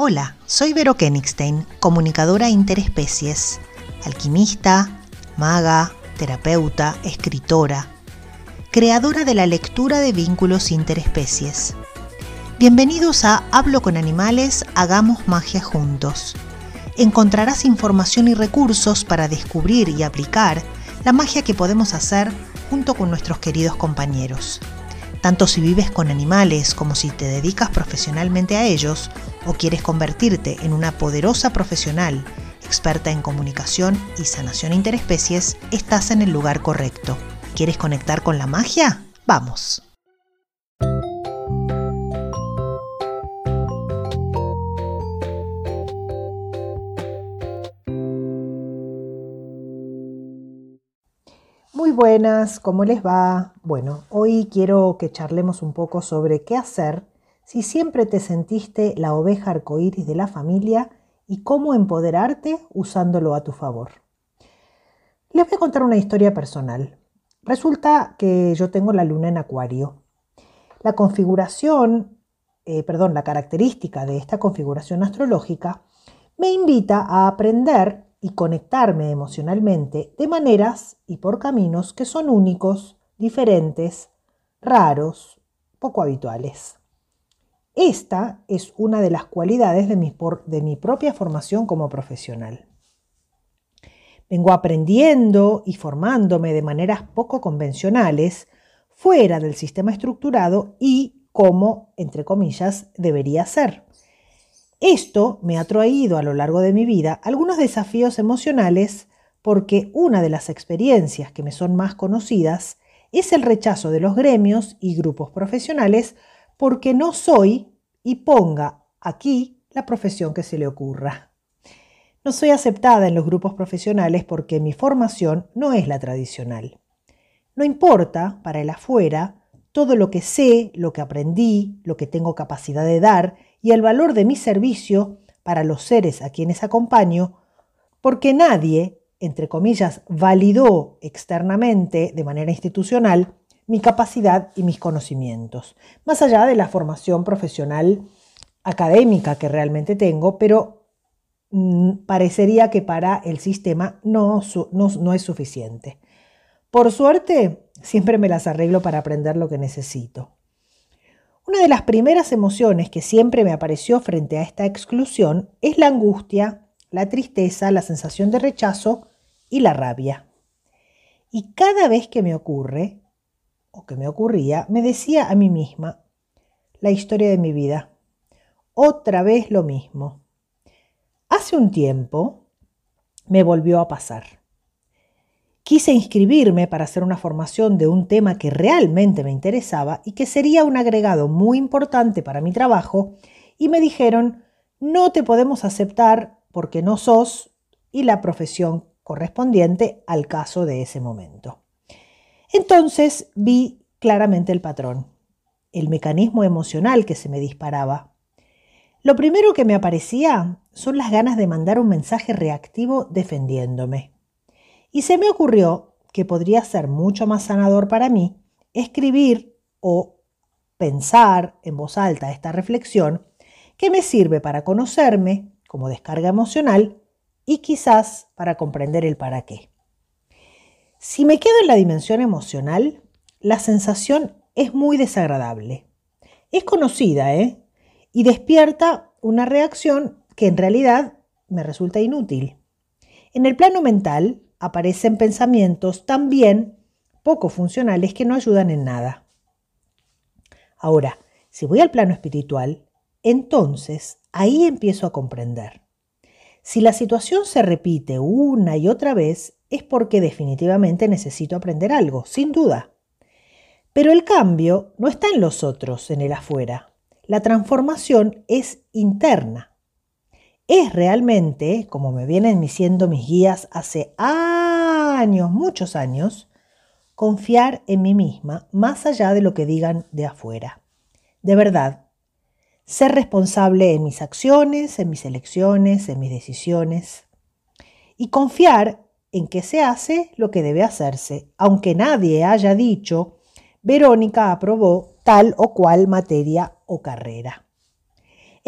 Hola, soy Vero Kenigstein, comunicadora interespecies, alquimista, maga, terapeuta, escritora, creadora de la lectura de vínculos interespecies. Bienvenidos a Hablo con Animales, Hagamos Magia Juntos. Encontrarás información y recursos para descubrir y aplicar la magia que podemos hacer junto con nuestros queridos compañeros. Tanto si vives con animales como si te dedicas profesionalmente a ellos o quieres convertirte en una poderosa profesional experta en comunicación y sanación interespecies, estás en el lugar correcto. ¿Quieres conectar con la magia? Vamos. Muy buenas, ¿cómo les va? Bueno, hoy quiero que charlemos un poco sobre qué hacer si siempre te sentiste la oveja arcoíris de la familia y cómo empoderarte usándolo a tu favor. Les voy a contar una historia personal. Resulta que yo tengo la luna en acuario. La configuración, eh, perdón, la característica de esta configuración astrológica me invita a aprender y conectarme emocionalmente de maneras y por caminos que son únicos, diferentes, raros, poco habituales. Esta es una de las cualidades de mi, de mi propia formación como profesional. Vengo aprendiendo y formándome de maneras poco convencionales, fuera del sistema estructurado y como, entre comillas, debería ser. Esto me ha traído a lo largo de mi vida algunos desafíos emocionales porque una de las experiencias que me son más conocidas es el rechazo de los gremios y grupos profesionales porque no soy y ponga aquí la profesión que se le ocurra. No soy aceptada en los grupos profesionales porque mi formación no es la tradicional. No importa, para el afuera, todo lo que sé, lo que aprendí, lo que tengo capacidad de dar y el valor de mi servicio para los seres a quienes acompaño, porque nadie, entre comillas, validó externamente, de manera institucional, mi capacidad y mis conocimientos, más allá de la formación profesional académica que realmente tengo, pero mm, parecería que para el sistema no, no es suficiente. Por suerte, siempre me las arreglo para aprender lo que necesito. Una de las primeras emociones que siempre me apareció frente a esta exclusión es la angustia, la tristeza, la sensación de rechazo y la rabia. Y cada vez que me ocurre, o que me ocurría, me decía a mí misma, la historia de mi vida, otra vez lo mismo. Hace un tiempo me volvió a pasar. Quise inscribirme para hacer una formación de un tema que realmente me interesaba y que sería un agregado muy importante para mi trabajo y me dijeron, no te podemos aceptar porque no sos y la profesión correspondiente al caso de ese momento. Entonces vi claramente el patrón, el mecanismo emocional que se me disparaba. Lo primero que me aparecía son las ganas de mandar un mensaje reactivo defendiéndome. Y se me ocurrió que podría ser mucho más sanador para mí escribir o pensar en voz alta esta reflexión que me sirve para conocerme como descarga emocional y quizás para comprender el para qué. Si me quedo en la dimensión emocional, la sensación es muy desagradable. Es conocida, ¿eh? Y despierta una reacción que en realidad me resulta inútil. En el plano mental aparecen pensamientos también poco funcionales que no ayudan en nada. Ahora, si voy al plano espiritual, entonces ahí empiezo a comprender. Si la situación se repite una y otra vez, es porque definitivamente necesito aprender algo, sin duda. Pero el cambio no está en los otros, en el afuera. La transformación es interna. Es realmente, como me vienen diciendo mis guías hace años, muchos años, confiar en mí misma más allá de lo que digan de afuera. De verdad, ser responsable en mis acciones, en mis elecciones, en mis decisiones. Y confiar en que se hace lo que debe hacerse, aunque nadie haya dicho, Verónica aprobó tal o cual materia o carrera.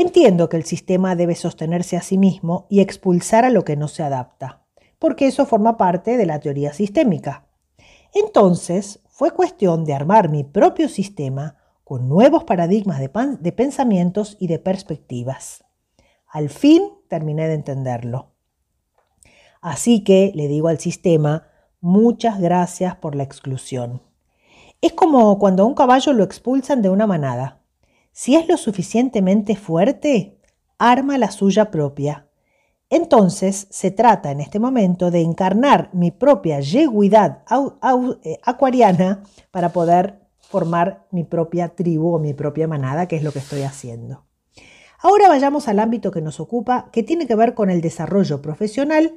Entiendo que el sistema debe sostenerse a sí mismo y expulsar a lo que no se adapta, porque eso forma parte de la teoría sistémica. Entonces, fue cuestión de armar mi propio sistema con nuevos paradigmas de, pensamientos y de perspectivas. Al fin terminé de entenderlo. Así que le digo al sistema, muchas gracias por la exclusión. Es como cuando a un caballo lo expulsan de una manada. Si es lo suficientemente fuerte, arma la suya propia. Entonces se trata en este momento de encarnar mi propia yeguidad eh, acuariana para poder formar mi propia tribu o mi propia manada, que es lo que estoy haciendo. Ahora vayamos al ámbito que nos ocupa, que tiene que ver con el desarrollo profesional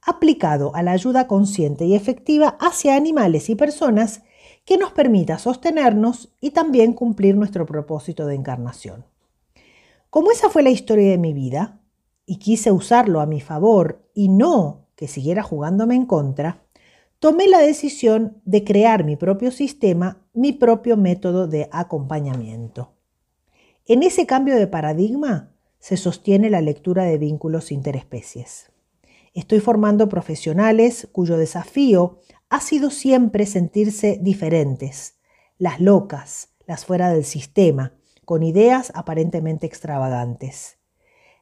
aplicado a la ayuda consciente y efectiva hacia animales y personas que nos permita sostenernos y también cumplir nuestro propósito de encarnación. Como esa fue la historia de mi vida, y quise usarlo a mi favor y no que siguiera jugándome en contra, tomé la decisión de crear mi propio sistema, mi propio método de acompañamiento. En ese cambio de paradigma se sostiene la lectura de vínculos interespecies. Estoy formando profesionales cuyo desafío ha sido siempre sentirse diferentes, las locas, las fuera del sistema, con ideas aparentemente extravagantes.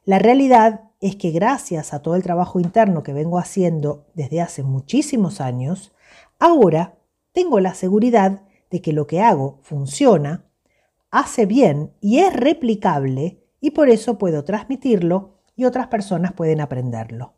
La realidad es que gracias a todo el trabajo interno que vengo haciendo desde hace muchísimos años, ahora tengo la seguridad de que lo que hago funciona, hace bien y es replicable y por eso puedo transmitirlo y otras personas pueden aprenderlo.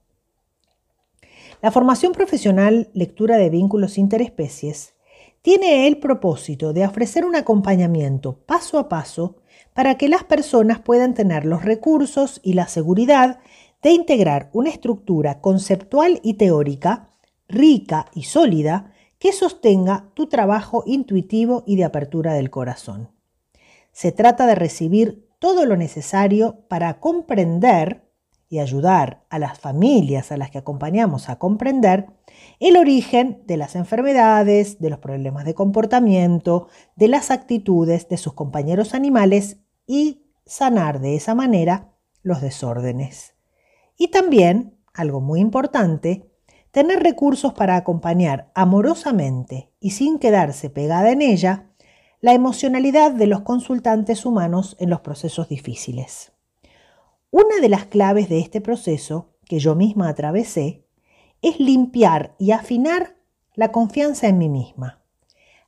La formación profesional Lectura de Vínculos Interespecies tiene el propósito de ofrecer un acompañamiento paso a paso para que las personas puedan tener los recursos y la seguridad de integrar una estructura conceptual y teórica rica y sólida que sostenga tu trabajo intuitivo y de apertura del corazón. Se trata de recibir todo lo necesario para comprender y ayudar a las familias a las que acompañamos a comprender el origen de las enfermedades, de los problemas de comportamiento, de las actitudes de sus compañeros animales y sanar de esa manera los desórdenes. Y también, algo muy importante, tener recursos para acompañar amorosamente y sin quedarse pegada en ella la emocionalidad de los consultantes humanos en los procesos difíciles. Una de las claves de este proceso, que yo misma atravesé, es limpiar y afinar la confianza en mí misma.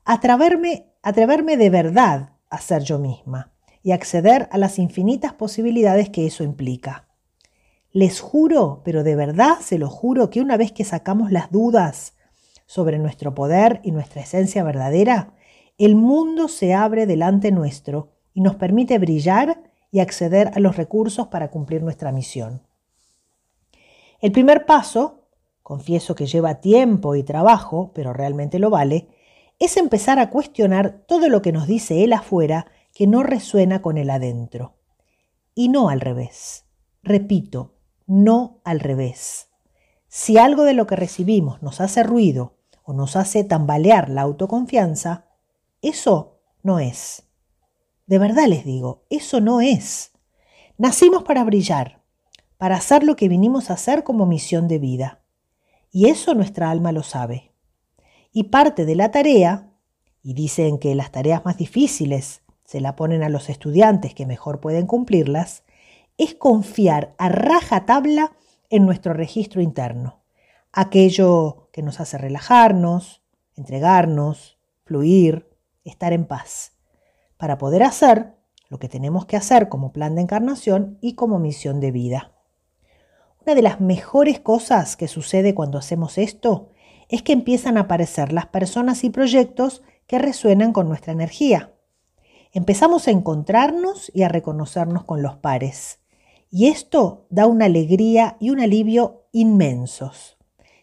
Atreverme, atreverme de verdad a ser yo misma y acceder a las infinitas posibilidades que eso implica. Les juro, pero de verdad se lo juro, que una vez que sacamos las dudas sobre nuestro poder y nuestra esencia verdadera, el mundo se abre delante nuestro y nos permite brillar y acceder a los recursos para cumplir nuestra misión. El primer paso, confieso que lleva tiempo y trabajo, pero realmente lo vale, es empezar a cuestionar todo lo que nos dice él afuera que no resuena con el adentro. Y no al revés. Repito, no al revés. Si algo de lo que recibimos nos hace ruido o nos hace tambalear la autoconfianza, eso no es. De verdad les digo, eso no es. Nacimos para brillar, para hacer lo que vinimos a hacer como misión de vida. Y eso nuestra alma lo sabe. Y parte de la tarea, y dicen que las tareas más difíciles se la ponen a los estudiantes que mejor pueden cumplirlas, es confiar a raja tabla en nuestro registro interno, aquello que nos hace relajarnos, entregarnos, fluir, estar en paz para poder hacer lo que tenemos que hacer como plan de encarnación y como misión de vida. Una de las mejores cosas que sucede cuando hacemos esto es que empiezan a aparecer las personas y proyectos que resuenan con nuestra energía. Empezamos a encontrarnos y a reconocernos con los pares. Y esto da una alegría y un alivio inmensos.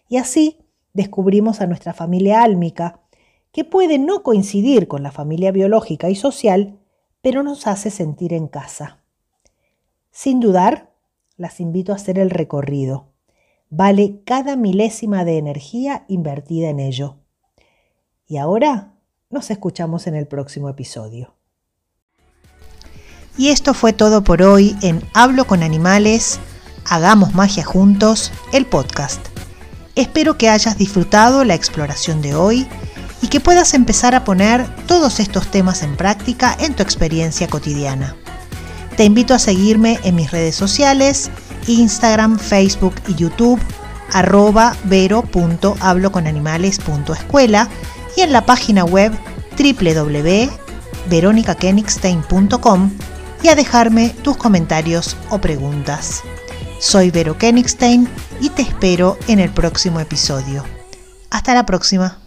Y así descubrimos a nuestra familia álmica, que puede no coincidir con la familia biológica y social, pero nos hace sentir en casa. Sin dudar, las invito a hacer el recorrido. Vale cada milésima de energía invertida en ello. Y ahora nos escuchamos en el próximo episodio. Y esto fue todo por hoy en Hablo con Animales, Hagamos Magia Juntos, el podcast. Espero que hayas disfrutado la exploración de hoy y que puedas empezar a poner todos estos temas en práctica en tu experiencia cotidiana. Te invito a seguirme en mis redes sociales, Instagram, Facebook y YouTube, arroba vero.habloconanimales.escuela y en la página web www.veronicakenigstein.com y a dejarme tus comentarios o preguntas. Soy Vero Kenigstein y te espero en el próximo episodio. Hasta la próxima.